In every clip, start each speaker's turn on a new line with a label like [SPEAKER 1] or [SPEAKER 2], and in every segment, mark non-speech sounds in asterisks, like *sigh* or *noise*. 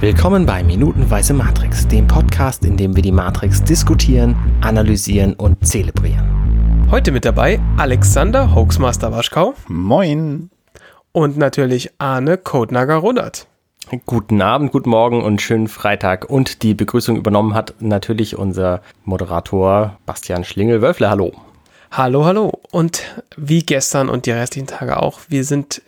[SPEAKER 1] Willkommen bei Minutenweise Matrix, dem Podcast, in dem wir die Matrix diskutieren, analysieren und zelebrieren.
[SPEAKER 2] Heute mit dabei Alexander Hoaxmaster Waschkau.
[SPEAKER 3] Moin.
[SPEAKER 2] Und natürlich Arne Codenager Rudert.
[SPEAKER 1] Guten Abend, guten Morgen und schönen Freitag. Und die Begrüßung übernommen hat natürlich unser Moderator Bastian Schlingel-Wölfle. Hallo.
[SPEAKER 2] Hallo, hallo. Und wie gestern und die restlichen Tage auch, wir sind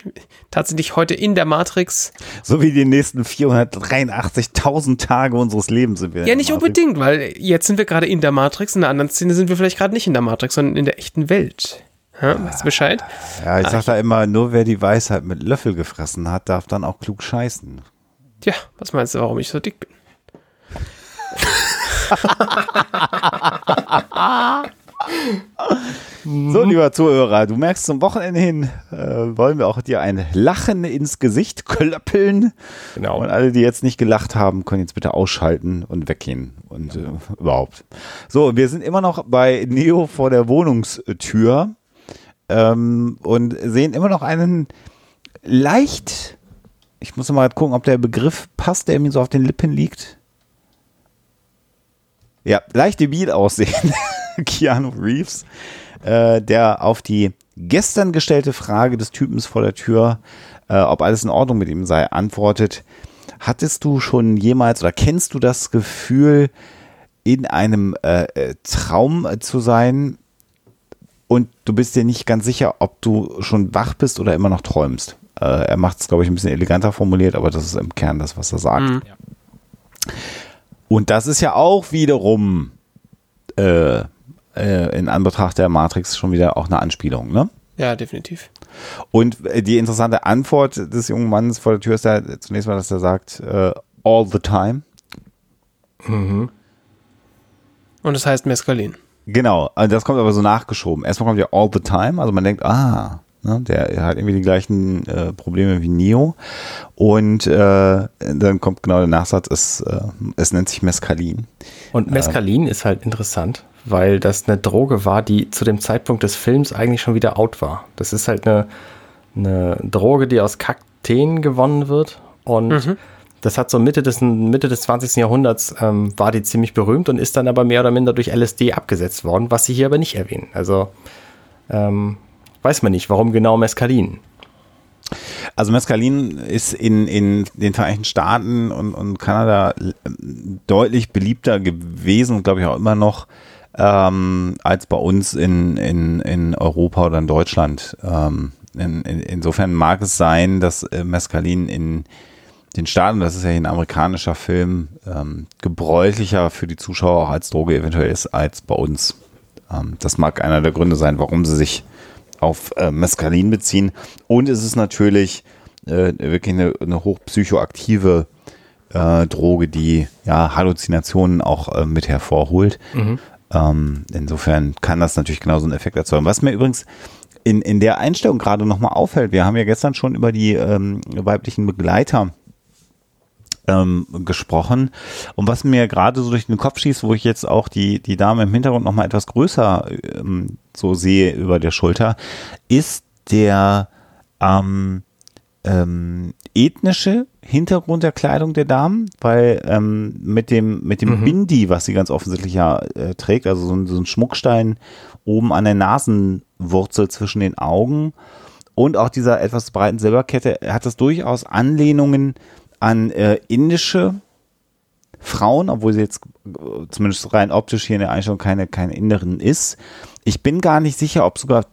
[SPEAKER 2] tatsächlich heute in der Matrix.
[SPEAKER 3] So wie die nächsten 483.000 Tage unseres Lebens sind wir.
[SPEAKER 2] Ja, nicht unbedingt, weil jetzt sind wir gerade in der Matrix, in der anderen Szene sind wir vielleicht gerade nicht in der Matrix, sondern in der echten Welt. Ja, weißt du Bescheid?
[SPEAKER 3] Ja, ich sag da immer, nur wer die Weisheit mit Löffel gefressen hat, darf dann auch klug scheißen.
[SPEAKER 2] Tja, was meinst du, warum ich so dick bin? *laughs* *laughs*
[SPEAKER 3] So, lieber Zuhörer, du merkst zum Wochenende hin, äh, wollen wir auch dir ein Lachen ins Gesicht klöppeln.
[SPEAKER 1] Genau.
[SPEAKER 3] Und alle, die jetzt nicht gelacht haben, können jetzt bitte ausschalten und weggehen. Und äh, überhaupt. So, wir sind immer noch bei Neo vor der Wohnungstür ähm, und sehen immer noch einen leicht, ich muss mal gucken, ob der Begriff passt, der mir so auf den Lippen liegt. Ja, leicht debil aussehen. *laughs* *laughs* Keanu Reeves, äh, der auf die gestern gestellte Frage des Typens vor der Tür, äh, ob alles in Ordnung mit ihm sei, antwortet. Hattest du schon jemals oder kennst du das Gefühl, in einem äh, äh Traum zu sein und du bist dir nicht ganz sicher, ob du schon wach bist oder immer noch träumst? Äh, er macht es, glaube ich, ein bisschen eleganter formuliert, aber das ist im Kern das, was er sagt.
[SPEAKER 2] Mhm.
[SPEAKER 3] Und das ist ja auch wiederum äh, äh, in Anbetracht der Matrix schon wieder auch eine Anspielung, ne?
[SPEAKER 2] Ja, definitiv.
[SPEAKER 3] Und äh, die interessante Antwort des jungen Mannes vor der Tür ist ja zunächst mal, dass er sagt, äh, all the time.
[SPEAKER 2] Und das heißt Mescalin.
[SPEAKER 3] Genau, also das kommt aber so nachgeschoben. Erstmal kommt ja all the time, also man denkt, ah, ne, der hat irgendwie die gleichen äh, Probleme wie Neo. Und äh, dann kommt genau der Nachsatz, es, äh, es nennt sich Mescalin.
[SPEAKER 1] Und Mescalin ist halt interessant, weil das eine Droge war, die zu dem Zeitpunkt des Films eigentlich schon wieder out war. Das ist halt eine, eine Droge, die aus Kakteen gewonnen wird. Und das hat so Mitte des, Mitte des 20. Jahrhunderts ähm, war die ziemlich berühmt und ist dann aber mehr oder minder durch LSD abgesetzt worden, was sie hier aber nicht erwähnen. Also ähm, weiß man nicht, warum genau Mescalin.
[SPEAKER 3] Also Mescalin ist in, in den Vereinigten Staaten und, und Kanada äh, deutlich beliebter gewesen und glaube ich auch immer noch ähm, als bei uns in, in, in Europa oder in Deutschland. Ähm, in, in, insofern mag es sein, dass äh, Mescalin in den Staaten, das ist ja ein amerikanischer Film, ähm, gebräuchlicher für die Zuschauer auch als Droge eventuell ist als bei uns. Ähm, das mag einer der Gründe sein, warum sie sich auf äh, Mescalin beziehen. Und es ist natürlich äh, wirklich eine, eine hochpsychoaktive äh, Droge, die ja Halluzinationen auch äh, mit hervorholt. Ähm, insofern kann das natürlich genauso einen Effekt erzeugen. Was mir übrigens in, in der Einstellung gerade nochmal auffällt, wir haben ja gestern schon über die ähm, weiblichen Begleiter ähm, gesprochen. Und was mir gerade so durch den Kopf schießt, wo ich jetzt auch die, die Dame im Hintergrund nochmal etwas größer ähm, so sehe über der Schulter, ist der ähm, ähm, ethnische Hintergrund der Kleidung der Damen, weil ähm, mit dem, mit dem Bindi, was sie ganz offensichtlich ja äh, trägt, also so ein, so ein Schmuckstein oben an der Nasenwurzel zwischen den Augen und auch dieser etwas breiten Silberkette, hat das durchaus Anlehnungen an äh, indische Frauen, obwohl sie jetzt äh, zumindest rein optisch hier in der Einstellung keine, keine Inneren ist. Ich bin gar nicht sicher, ob sogar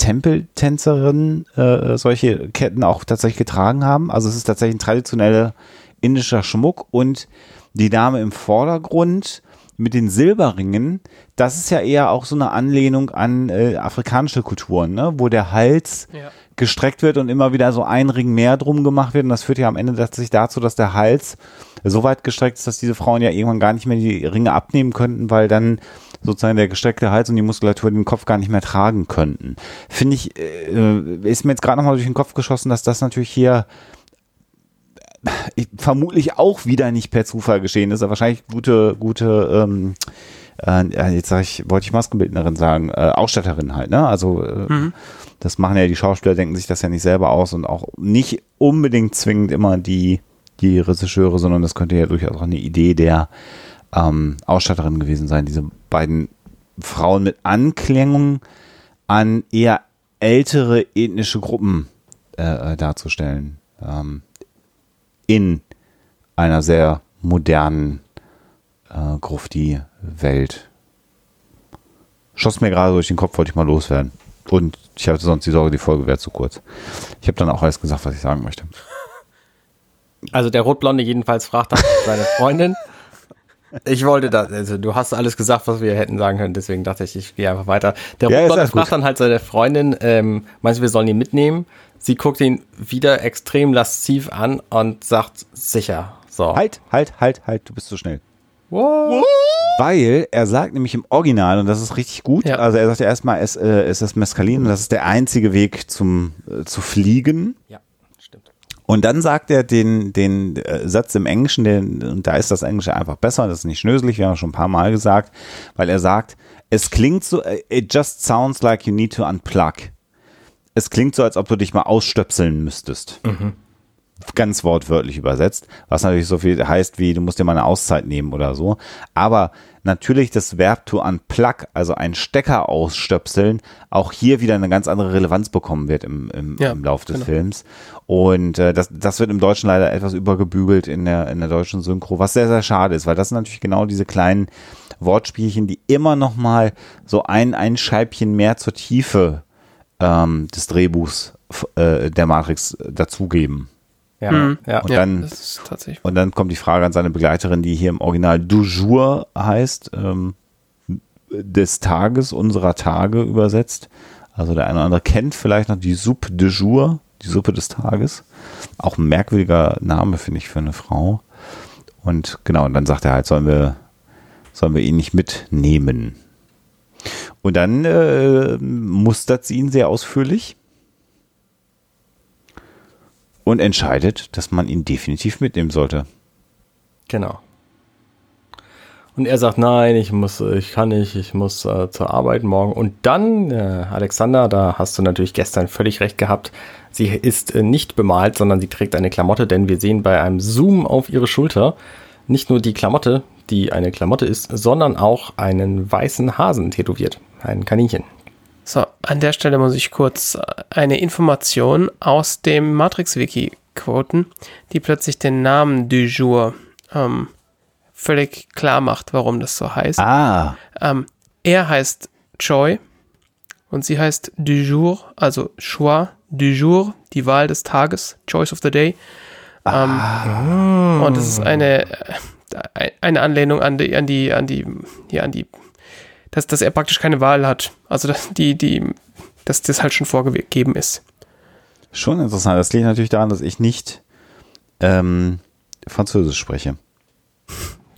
[SPEAKER 3] Tempeltänzerinnen äh, solche Ketten auch tatsächlich getragen haben. Also es ist tatsächlich ein traditioneller indischer Schmuck und die Dame im Vordergrund mit den Silberringen, das ist ja eher auch so eine Anlehnung an äh, afrikanische Kulturen, ne? wo der Hals
[SPEAKER 2] Ja.
[SPEAKER 3] gestreckt wird und immer wieder so ein Ring mehr drum gemacht wird. Und das führt ja am Ende tatsächlich dazu, dass der Hals so weit gestreckt ist, dass diese Frauen ja irgendwann gar nicht mehr die Ringe abnehmen könnten, weil dann sozusagen der gestreckte Hals und die Muskulatur den Kopf gar nicht mehr tragen könnten. Finde ich, äh, ist mir jetzt gerade nochmal durch den Kopf geschossen, dass das natürlich hier ich, vermutlich auch wieder nicht per Zufall geschehen ist, aber wahrscheinlich gute, gute, ähm, äh, ja, jetzt sag ich, wollte ich Maskenbildnerin sagen, äh, Ausstatterin halt, ne? Also äh, das machen ja die Schauspieler, denken sich das ja nicht selber aus und auch nicht unbedingt zwingend immer die, die Regisseure, sondern das könnte ja durchaus auch eine Idee der ähm, Ausstatterin gewesen sein, diese beiden Frauen mit Anklängung an eher ältere ethnische Gruppen äh, äh darzustellen. Ähm, in einer sehr modernen äh, Grufti-Welt. Schoss mir gerade durch den Kopf, wollte ich mal loswerden. Und ich hatte sonst die Sorge, die Folge wäre zu kurz. Ich habe dann auch alles gesagt, was ich sagen möchte.
[SPEAKER 1] Also der Rotblonde jedenfalls fragt dann seine Freundin. *laughs* Ich wollte das, also du hast alles gesagt, was wir hätten sagen können, deswegen dachte ich, ich gehe einfach weiter. Der ja, Rotblonde fragt dann halt seine Freundin, ähm, meinst du, wir sollen ihn mitnehmen? Sie guckt ihn wieder extrem lasziv an und sagt, sicher. So.
[SPEAKER 3] Halt, halt, halt, halt, du bist zu schnell. What? Weil er sagt nämlich im Original, und das ist richtig gut, ja. also er sagt ja erstmal, es, äh, es ist Mescalin und das ist der einzige Weg zum, äh, zu fliegen.
[SPEAKER 1] Ja.
[SPEAKER 3] Und dann sagt er den, den äh, Satz im Englischen, den, und da ist das Englische einfach besser, das ist nicht schnöselig, wir haben schon ein paar Mal gesagt, weil er sagt, es klingt so, äh, it just sounds like you need to unplug. Es klingt so, als ob du dich mal ausstöpseln müsstest. Mhm ganz wortwörtlich übersetzt, was natürlich so viel heißt wie, du musst dir mal eine Auszeit nehmen oder so. Aber natürlich das Verb to unplug, also ein Stecker ausstöpseln, auch hier wieder eine ganz andere Relevanz bekommen wird im, im, ja, im Lauf des genau. Films. Und äh, das, das wird im Deutschen leider etwas übergebügelt in der, in der deutschen Synchro, was sehr, sehr schade ist, weil das sind natürlich genau diese kleinen Wortspielchen, die immer noch mal so ein, ein Scheibchen mehr zur Tiefe ähm, des Drehbuchs äh, der Matrix dazugeben.
[SPEAKER 1] Ja, mhm. ja.
[SPEAKER 3] Und, dann, und dann kommt die Frage an seine Begleiterin, die hier im Original du jour heißt, ähm, des Tages, unserer Tage übersetzt. Also der eine oder andere kennt vielleicht noch die Soupe de jour, die Suppe des Tages. Auch ein merkwürdiger Name, finde ich, für eine Frau. Und genau, und dann sagt er halt, sollen wir, sollen wir ihn nicht mitnehmen. Und dann äh, mustert sie ihn sehr ausführlich und entscheidet, dass man ihn definitiv mitnehmen sollte.
[SPEAKER 1] Genau. Und er sagt, nein, ich muss, ich kann nicht, ich muss äh, zur Arbeit morgen. Und dann, äh, Alexander, da hast du natürlich gestern völlig recht gehabt. Sie ist äh, nicht bemalt, sondern sie trägt eine Klamotte, denn wir sehen bei einem Zoom auf ihre Schulter nicht nur die Klamotte, die eine Klamotte ist, sondern auch einen weißen Hasen tätowiert. Ein Kaninchen.
[SPEAKER 2] So, an der Stelle muss ich kurz eine Information aus dem Matrix-Wiki quoten, die plötzlich den Namen du jour ähm, völlig klar macht, warum das so heißt.
[SPEAKER 3] Ah.
[SPEAKER 2] Ähm, er heißt Choi und sie heißt du jour, also Choix du jour, die Wahl des Tages, Choice of the Day. Ähm, ah. Und das ist eine, äh, eine Anlehnung an die, an die, an die, ja, an die dass, dass er praktisch keine Wahl hat. Also dass die, die, dass das halt schon vorgegeben ist.
[SPEAKER 3] Schon interessant. Das liegt natürlich daran, dass ich nicht ähm, Französisch spreche.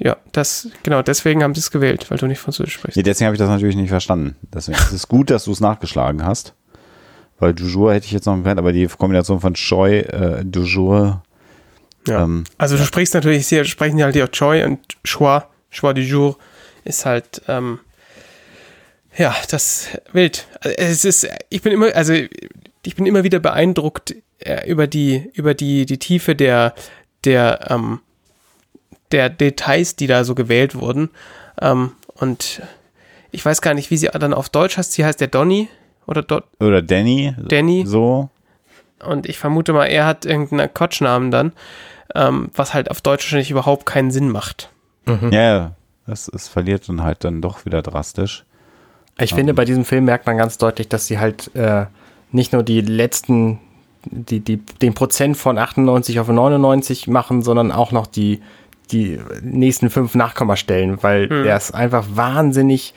[SPEAKER 2] Ja, das, genau, deswegen haben sie es gewählt, weil du nicht Französisch sprichst.
[SPEAKER 3] Nee, deswegen habe ich das natürlich nicht verstanden. Deswegen ist es gut, dass du es nachgeschlagen hast. Weil du jour hätte ich jetzt noch gekannt, aber die Kombination von Choi, äh, du jour.
[SPEAKER 2] Ja. Ähm, also du sprichst natürlich, sie sprechen halt ja Choi und Choix, Choix du jour ist halt, ähm, ja, das wild. Es ist, ich bin immer, also ich bin immer wieder beeindruckt äh, über die, über die, die Tiefe der, der, ähm, der Details, die da so gewählt wurden. Ähm, und ich weiß gar nicht, wie sie dann auf Deutsch heißt. Sie heißt der Donny oder Do
[SPEAKER 3] oder Danny.
[SPEAKER 2] Danny.
[SPEAKER 3] So.
[SPEAKER 2] Und ich vermute mal, er hat irgendeinen Kotschnamen dann, ähm, was halt auf Deutsch wahrscheinlich überhaupt keinen Sinn macht.
[SPEAKER 3] Mhm. Ja, es, es verliert dann halt dann doch wieder drastisch.
[SPEAKER 1] Ich finde, bei diesem Film merkt man ganz deutlich, dass sie halt äh, nicht nur die letzten, die, die, den Prozent von 98 auf 99 machen, sondern auch noch die, die nächsten fünf Nachkommastellen, weil hm. er es einfach wahnsinnig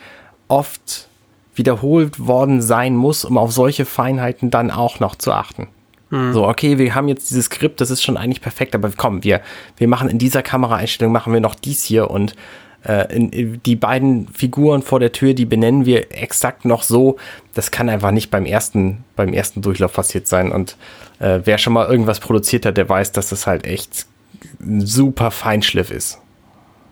[SPEAKER 1] oft wiederholt worden sein muss, um auf solche Feinheiten dann auch noch zu achten. Hm. So, okay, wir haben jetzt dieses Skript, das ist schon eigentlich perfekt, aber komm, wir, wir machen in dieser Kameraeinstellung, machen wir noch dies hier und äh, die beiden Figuren vor der Tür, die benennen wir exakt noch so. Das kann einfach nicht beim ersten, beim ersten Durchlauf passiert sein. Und äh, wer schon mal irgendwas produziert hat, der weiß, dass das halt echt super Feinschliff ist.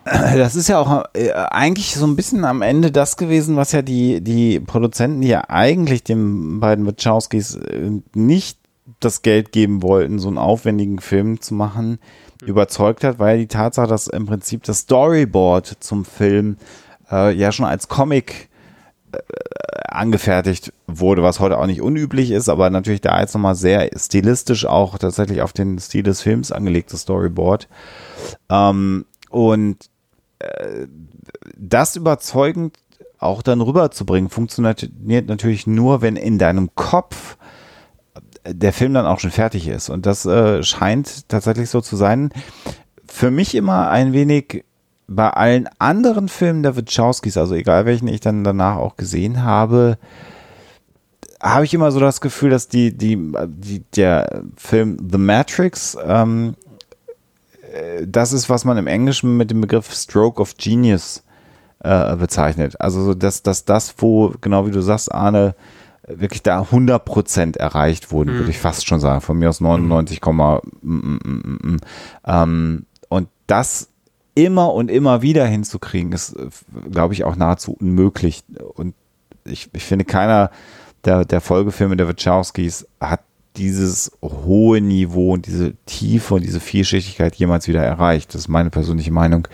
[SPEAKER 1] *clears throat*
[SPEAKER 3] Das ist ja auch äh, eigentlich so ein bisschen am Ende das gewesen, was ja die, die Produzenten, die ja eigentlich den beiden Wachowskis äh, nicht das Geld geben wollten, so einen aufwendigen Film zu machen. Überzeugt hat, weil die Tatsache, dass im Prinzip das Storyboard zum Film äh, ja schon als Comic äh, angefertigt wurde, was heute auch nicht unüblich ist, aber natürlich da jetzt nochmal sehr stilistisch auch tatsächlich auf den Stil des Films angelegtes Storyboard. Ähm, und äh, das überzeugend auch dann rüberzubringen, funktioniert natürlich nur, wenn in deinem Kopf der Film dann auch schon fertig ist. Und das äh, scheint tatsächlich so zu sein. Für mich immer ein wenig bei allen anderen Filmen der Wachowskis, also egal welchen ich dann danach auch gesehen habe, habe ich immer so das Gefühl, dass die, die, die der Film The Matrix, ähm, äh, das ist, was man im Englischen mit dem Begriff Stroke of Genius äh, bezeichnet. Also, dass, dass das, wo, genau wie du sagst, Arne, wirklich da 100% erreicht wurden, mhm. würde ich fast schon sagen. Von mir aus 99, mm, mm, mm, ähm, und das immer und immer wieder hinzukriegen, ist, glaube ich, auch nahezu unmöglich. Und ich, ich finde, keiner der, der Folgefilme der Wachowskis hat dieses hohe Niveau und diese Tiefe und diese Vielschichtigkeit jemals wieder erreicht. Das ist meine persönliche Meinung,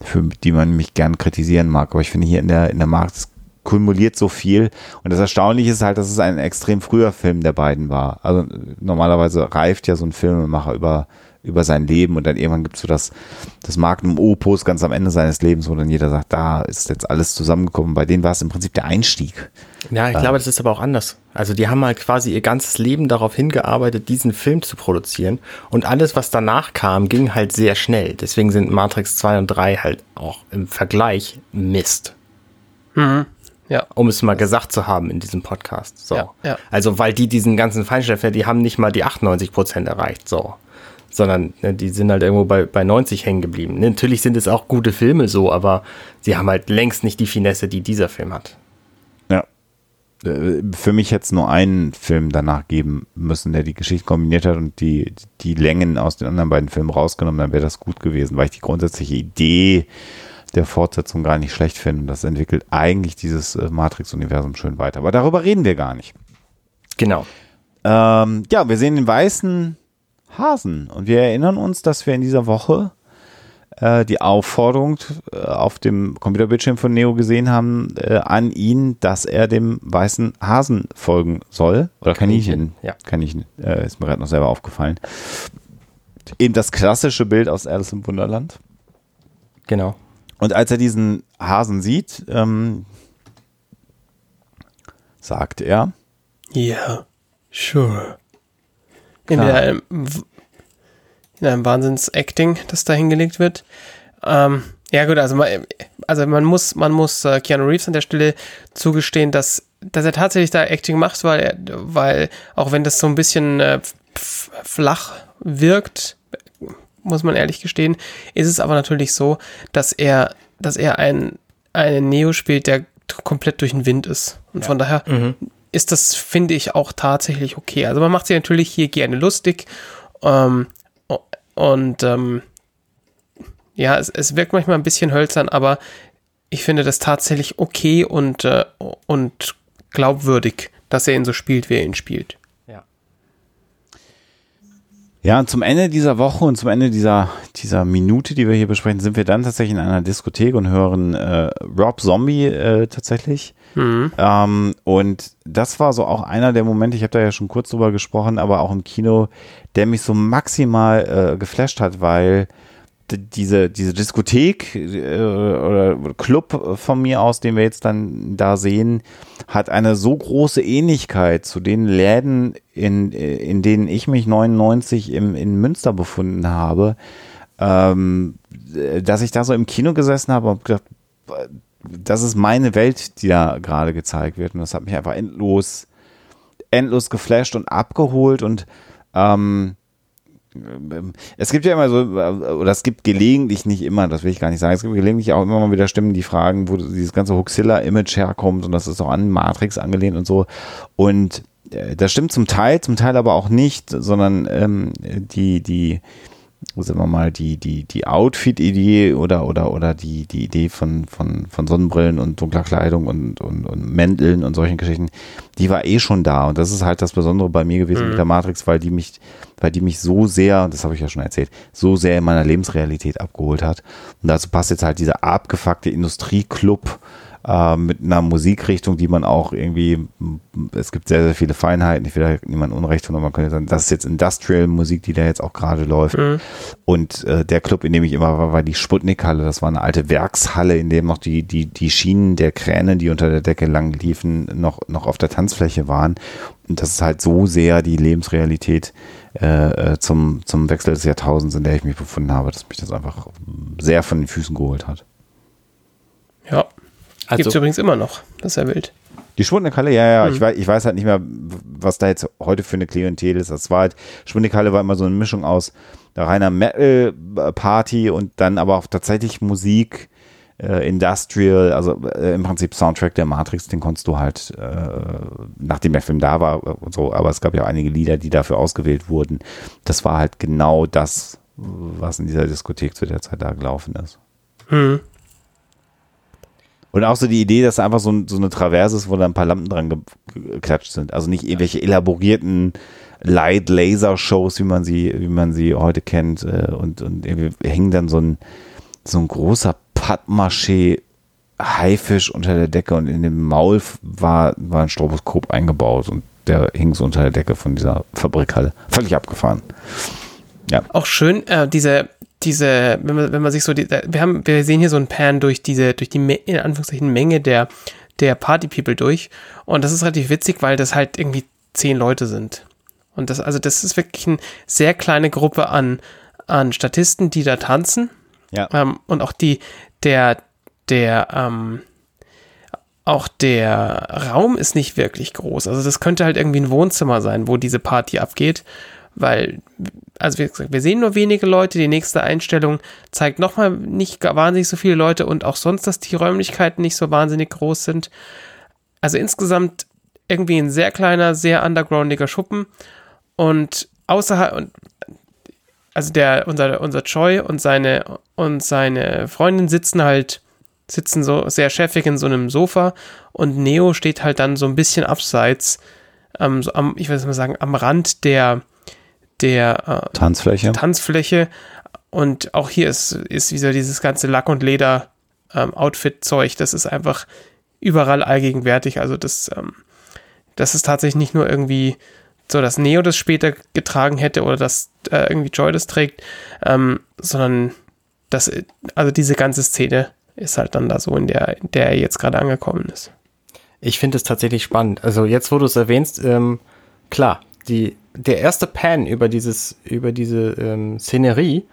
[SPEAKER 3] für die man mich gern kritisieren mag. Aber ich finde hier in der, in der Markt kumuliert so viel. Und das Erstaunliche ist halt, dass es ein extrem früher Film der beiden war. Also normalerweise reift ja so ein Filmemacher über über sein Leben und dann irgendwann gibt es so das, das Magnum Opus ganz am Ende seines Lebens, wo dann jeder sagt, da ist jetzt alles zusammengekommen. Bei denen war es im Prinzip der Einstieg.
[SPEAKER 1] Ja, ich äh, glaube, das ist aber auch anders. Also die haben halt quasi ihr ganzes Leben darauf hingearbeitet, diesen Film zu produzieren und alles, was danach kam, ging halt sehr schnell. Deswegen sind Matrix 2 und 3 halt auch im Vergleich Mist. Mhm. Ja. Um es mal gesagt zu haben in diesem Podcast. So. Ja, ja. Also, weil die diesen ganzen Feinschliff, die haben nicht mal die 98 Prozent erreicht. So sondern ne, die sind halt irgendwo bei, bei 90 hängen geblieben. Ne, natürlich sind es auch gute Filme so, aber sie haben halt längst nicht die Finesse, die dieser Film hat.
[SPEAKER 3] Ja. Äh, für mich hätte es nur einen Film danach geben müssen, der die Geschichte kombiniert hat und die, die Längen aus den anderen beiden Filmen rausgenommen, dann wäre das gut gewesen, weil ich die grundsätzliche Idee der Fortsetzung gar nicht schlecht finde. Und das entwickelt eigentlich dieses äh, Matrix-Universum schön weiter. Aber darüber reden wir gar nicht.
[SPEAKER 1] Genau.
[SPEAKER 3] Ähm, ja, wir sehen den weißen Hasen. Und wir erinnern uns, dass wir in dieser Woche äh, die Aufforderung äh, auf dem Computerbildschirm von Neo gesehen haben äh, an ihn, dass er dem weißen Hasen folgen soll. Oder Kaninchen. Ja. Kaninchen. Äh, ist mir gerade noch selber aufgefallen. Eben das klassische Bild aus Alice im Wunderland.
[SPEAKER 1] Genau.
[SPEAKER 3] Und als er diesen Hasen sieht, ähm, sagt er.
[SPEAKER 2] Ja, yeah, sure. In einem, in einem Wahnsinns-Acting, das da hingelegt wird. Ähm, ja gut, also man, also man muss, man muss äh, Keanu Reeves an der Stelle zugestehen, dass, dass er tatsächlich da Acting macht, weil er, weil auch wenn das so ein bisschen äh, flach wirkt, muss man ehrlich gestehen, ist es aber natürlich so, dass er, dass er ein, einen Neo spielt, der komplett durch den Wind ist. Und ja. von daher mhm ist das, finde ich, auch tatsächlich okay. Also man macht sich natürlich hier gerne lustig ähm, und ähm, ja, es, es wirkt manchmal ein bisschen hölzern, aber ich finde das tatsächlich okay und, äh, und glaubwürdig, dass er ihn so spielt, wie er ihn spielt.
[SPEAKER 3] Ja, und zum Ende dieser Woche und zum Ende dieser, dieser Minute, die wir hier besprechen, sind wir dann tatsächlich in einer Diskothek und hören äh, Rob Zombie äh, tatsächlich. Mhm. Ähm, und das war so auch einer der Momente, ich habe da ja schon kurz drüber gesprochen, aber auch im Kino, der mich so maximal äh, geflasht hat, weil diese, diese Diskothek äh, oder Club von mir aus, den wir jetzt dann da sehen, hat eine so große Ähnlichkeit zu den Läden, in, in denen ich mich 99 im, in Münster befunden habe, ähm, dass ich da so im Kino gesessen habe und gedacht, das ist meine Welt, die da gerade gezeigt wird. Und das hat mich einfach endlos, endlos geflasht und abgeholt und ähm, es gibt ja immer so, oder es gibt gelegentlich nicht immer, das will ich gar nicht sagen, es gibt gelegentlich auch immer mal wieder Stimmen, die fragen, wo dieses ganze Huxilla-Image herkommt und das ist auch an Matrix angelehnt und so. Und äh, das stimmt zum Teil, zum Teil aber auch nicht, sondern ähm, die, die, sagen wir mal, die, die, die Outfit-Idee oder, oder, oder die, die Idee von, von, von Sonnenbrillen und dunkler Kleidung und, und, und Mänteln und solchen Geschichten, die war eh schon da. Und das ist halt das Besondere bei mir gewesen mhm. mit der Matrix, weil die mich, weil die mich so sehr, das habe ich ja schon erzählt, so sehr in meiner Lebensrealität abgeholt hat. Und dazu passt jetzt halt dieser abgefuckte Industrieclub, äh, mit einer Musikrichtung, die man auch irgendwie, es gibt sehr, sehr viele Feinheiten, ich will da niemand Unrecht tun, aber man könnte sagen, das ist jetzt Industrial-Musik, die da jetzt auch gerade läuft. Mhm. Und äh, der Club, in dem ich immer war, war die Sputnik-Halle. Das war eine alte Werkshalle, in dem noch die, die, die Schienen der Kräne, die unter der Decke lang liefen, noch, noch auf der Tanzfläche waren. Und das ist halt so sehr die Lebensrealität äh, äh zum, zum Wechsel des Jahrtausends, in der ich mich befunden habe, dass mich das einfach sehr von den Füßen geholt hat.
[SPEAKER 2] Ja, also, Gibt es übrigens immer noch. Das ist ja wild.
[SPEAKER 3] Die Schwundekalle, ja, ja. Mhm. Ich, weiß, ich weiß halt nicht mehr, was da jetzt heute für eine Klientel ist. Das war halt, Schwundekalle war immer so eine Mischung aus reiner Metal-Party und dann aber auch tatsächlich Musik, äh, Industrial, also äh, im Prinzip Soundtrack der Matrix, den konntest du halt, äh, nachdem der Film da war und so, aber es gab ja auch einige Lieder, die dafür ausgewählt wurden. Das war halt genau das, was in dieser Diskothek zu der Zeit da gelaufen ist. Mhm. Und auch so die Idee, dass einfach so, so eine Traverse ist, wo da ein paar Lampen dran geklatscht sind. Also nicht irgendwelche elaborierten Light-Laser-Shows, wie man sie, wie man sie heute kennt. Äh, und, und irgendwie hängt dann so ein, so ein großer Pappmaché Haifisch unter der Decke und in dem Maul war, war ein Stroboskop eingebaut und der hing so unter der Decke von dieser Fabrikhalle. Völlig abgefahren.
[SPEAKER 2] Ja. Auch schön, äh, diese, diese, wenn man, wenn man sich so, die, wir haben, wir sehen hier so ein Pan durch diese, durch die, in Anführungszeichen, Menge der, der Party People durch. Und das ist relativ witzig, weil das halt irgendwie zehn Leute sind. Und das, also das ist wirklich eine sehr kleine Gruppe an, an Statisten, die da tanzen. Ja. Ähm, und auch die, der, der, ähm, auch der Raum ist nicht wirklich groß. Also das könnte halt irgendwie ein Wohnzimmer sein, wo diese Party abgeht weil, also wie gesagt, wir sehen nur wenige Leute. Die nächste Einstellung zeigt nochmal nicht wahnsinnig so viele Leute und auch sonst, dass die Räumlichkeiten nicht so wahnsinnig groß sind. Also insgesamt irgendwie ein sehr kleiner, sehr undergroundiger Schuppen und außerhalb, also der, unser, unser Choi und seine, und seine Freundin sitzen halt, sitzen so sehr chefig in so einem Sofa und Neo steht halt dann so ein bisschen abseits, ähm, so am, ich würde mal sagen, am Rand der, der
[SPEAKER 3] äh, Tanzfläche.
[SPEAKER 2] Tanzfläche. Und auch hier ist, ist wieder dieses ganze Lack- und Leder-Outfit-Zeug. Ähm, das ist einfach überall allgegenwärtig. Also das, ähm, das ist tatsächlich nicht nur irgendwie so, dass Neo das später getragen hätte oder dass äh, irgendwie Joy das trägt, ähm, sondern das, also diese ganze Szene ist halt dann da so, in der, in der er jetzt gerade angekommen ist.
[SPEAKER 1] Ich finde es tatsächlich spannend. Also jetzt, wo du es erwähnst, ähm, klar, die der erste Pan über dieses, über diese ähm, Szenerie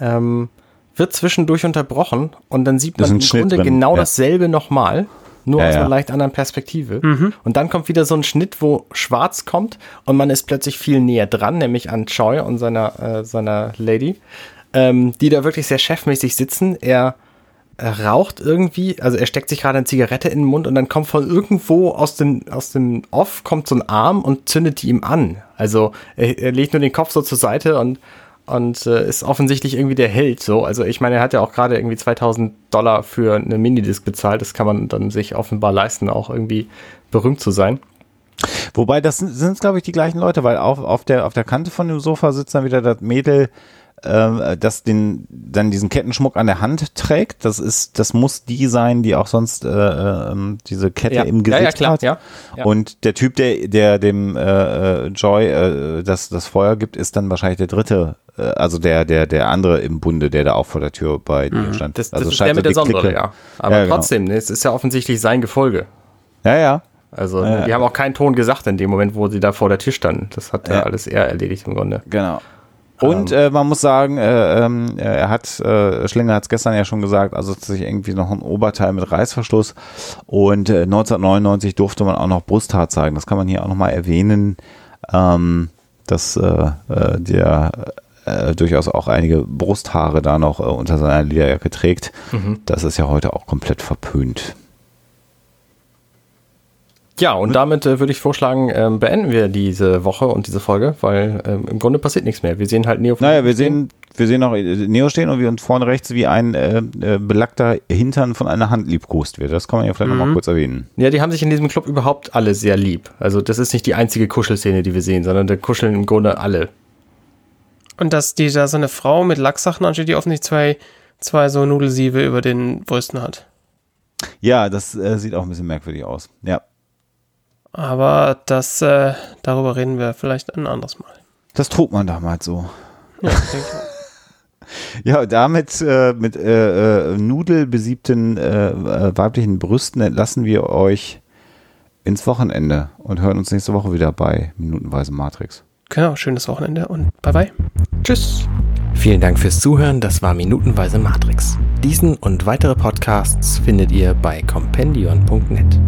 [SPEAKER 1] ähm, wird zwischendurch unterbrochen und dann sieht man im Schnitt Grunde drin. genau ja. dasselbe nochmal, nur ja, aus einer ja. leicht anderen Perspektive. Mhm. Und dann kommt wieder so ein Schnitt, wo schwarz kommt und man ist plötzlich viel näher dran, nämlich an Choi und seiner, äh, seiner Lady, ähm, die da wirklich sehr chefmäßig sitzen. Er er raucht irgendwie, also er steckt sich gerade eine Zigarette in den Mund und dann kommt von irgendwo aus dem, aus dem Off kommt so ein Arm und zündet die ihm an. Also er, er legt nur den Kopf so zur Seite und, und äh, ist offensichtlich irgendwie der Held so. Also ich meine, er hat ja auch gerade irgendwie 2000 Dollar für eine Minidisc bezahlt. Das kann man dann sich offenbar leisten, auch irgendwie berühmt zu sein.
[SPEAKER 3] Wobei, das sind, glaube ich, die gleichen Leute, weil auf, auf, der, auf der Kante von dem Sofa sitzt dann wieder das Mädel, äh, das den dann diesen Kettenschmuck an der Hand trägt. Das ist, das muss die sein, die auch sonst äh, äh, diese Kette ja. im Gesicht ja, ja, klar, hat. Ja. ja. Und der Typ, der, der dem äh, äh, Joy äh, das, das Feuer gibt, ist dann wahrscheinlich der dritte, äh, also der, der, der andere im Bunde, der da auch vor der Tür bei mhm. dir stand.
[SPEAKER 1] Das, das
[SPEAKER 3] also
[SPEAKER 1] ist der mit der Sonderrolle, ja. Aber ja, genau. trotzdem, ne, es ist ja offensichtlich sein Gefolge.
[SPEAKER 3] Ja, ja.
[SPEAKER 1] Also ja, die haben auch keinen Ton gesagt in dem Moment, wo sie da vor der Tür standen. Das hat ja alles er erledigt im Grunde.
[SPEAKER 3] Genau. Und ähm. äh, man muss sagen, äh, ähm, er hat, äh, Schlinger hat es gestern ja schon gesagt, also sich irgendwie noch ein Oberteil mit Reißverschluss. Und äh, 1999 durfte man auch noch Brusthaar zeigen. Das kann man hier auch nochmal erwähnen, ähm, dass äh, äh, der äh, durchaus auch einige Brusthaare da noch äh, unter seiner Lederjacke trägt. Mhm. Das ist ja heute auch komplett verpönt.
[SPEAKER 1] Ja, und damit äh, würde ich vorschlagen, ähm, beenden wir diese Woche und diese Folge, weil ähm, im Grunde passiert nichts mehr. Wir sehen halt Neo.
[SPEAKER 3] Naja, wir sehen Wir sehen noch Neo stehen und wir uns vorne rechts wie ein äh, äh, belackter Hintern von einer Hand liebkost wird. Das kann man ja vielleicht mhm. nochmal kurz erwähnen.
[SPEAKER 1] Ja, die haben sich in diesem Club überhaupt alle sehr lieb. Also das ist nicht die einzige Kuschelszene, die wir sehen, sondern da kuscheln im Grunde alle.
[SPEAKER 2] Und dass die da so eine Frau mit Lacksachen ansteht, die offensichtlich zwei, zwei so Nudelsiebe über den Brüsten hat.
[SPEAKER 3] Ja, das äh, sieht auch ein bisschen merkwürdig aus. Ja.
[SPEAKER 2] Aber das, äh, darüber reden wir vielleicht ein anderes Mal.
[SPEAKER 3] Das trug man damals so. Ja, denke ich. *laughs* Ja, damit äh, mit äh, äh, nudelbesiebten äh, äh, weiblichen Brüsten entlassen wir euch ins Wochenende und hören uns nächste Woche wieder bei Minutenweise Matrix.
[SPEAKER 2] Genau, schönes Wochenende und bye bye.
[SPEAKER 1] Tschüss. Vielen Dank fürs Zuhören, das war Minutenweise Matrix. Diesen und weitere Podcasts findet ihr bei compendion.net.